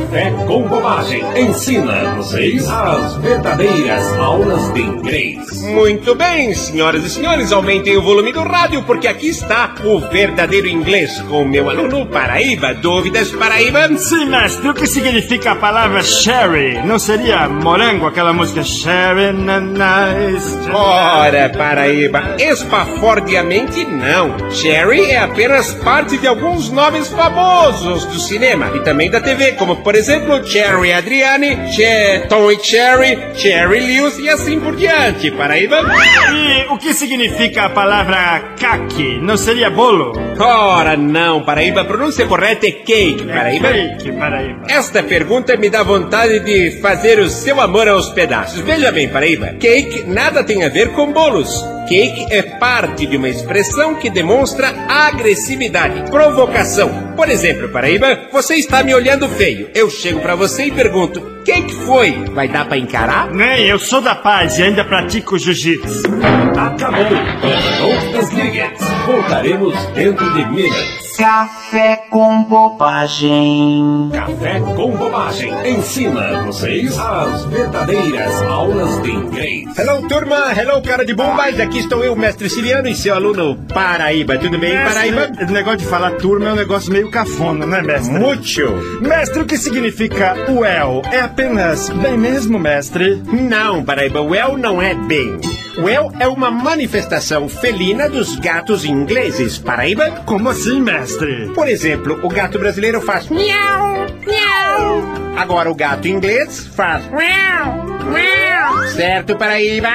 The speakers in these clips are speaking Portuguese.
Café com Bobagem ensina vocês as verdadeiras aulas de inglês. Muito bem, senhoras e senhores, aumentem o volume do rádio porque aqui está o verdadeiro inglês com o meu aluno Paraíba. Dúvidas, Paraíba? Sim, mestre, o que significa a palavra sherry? Não seria morango, aquela música sherry? Nice. Ora, Paraíba, espafordiamente não. Sherry é apenas parte de alguns nomes famosos do cinema e também da TV, como por exemplo Cherry Adriane, che Tom e Cherry, Cherry Lewis e assim por diante, Paraíba. E o que significa a palavra caqui? Não seria bolo? Ora, não, Paraíba, a pronúncia correta é cake, Paraíba. É cake, Paraíba. Esta pergunta me dá vontade de fazer o seu amor aos pedaços. Veja bem, Paraíba, cake nada tem a ver com bolos. Cake é parte de uma expressão que demonstra agressividade, provocação. Por exemplo, Paraíba, você está me olhando feio. Eu chego para você e pergunto: quem que foi? Vai dar para encarar? Nem, eu sou da paz e ainda pratico jiu-jitsu. Acabou. Não desligue. Voltaremos dentro de minutos. Café com bobagem. Café com Bobagem ensina vocês as verdadeiras aulas de inglês. Hello, turma. Hello, cara de bombas. Aqui estou eu, mestre Siriano e seu aluno Paraíba. Tudo bem, Paraíba? O negócio de falar turma é um negócio meio cafona, né, mestre? Mucho. Mestre, o que significa well? É apenas bem mesmo, mestre? Não, Paraíba. Well não é bem. Well é uma manifestação felina dos gatos ingleses, Paraíba. Como assim, mestre? Por exemplo, o gato brasileiro faz miau, miau. Agora o gato inglês faz miau, miau. Certo, Paraíba?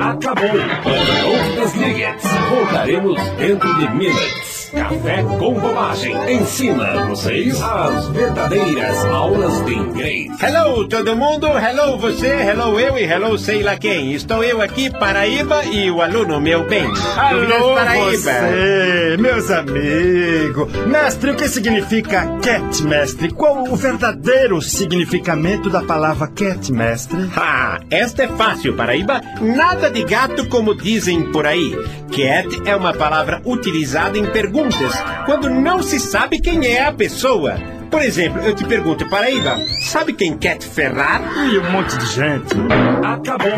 Acabou. Não desligue. Voltaremos dentro de minutos. Café com Bobagem ensina vocês as verdadeiras aulas de inglês. Hello, todo mundo. Hello, você. Hello, eu e hello, sei lá quem. Estou eu aqui, Paraíba, e o aluno, meu bem. Alô, você, meus amigos. Mestre, o que significa cat, mestre? Qual o verdadeiro significamento da palavra cat, mestre? Ah, esta é fácil, Paraíba. Nada de gato como dizem por aí. Cat é uma palavra utilizada em perguntas, quando não se sabe quem é a pessoa. Por exemplo, eu te pergunto, Paraíba, sabe quem Cat Ferrar? E um monte de gente. Acabou.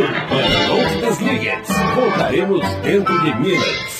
Não desligue. Voltaremos dentro de minutos.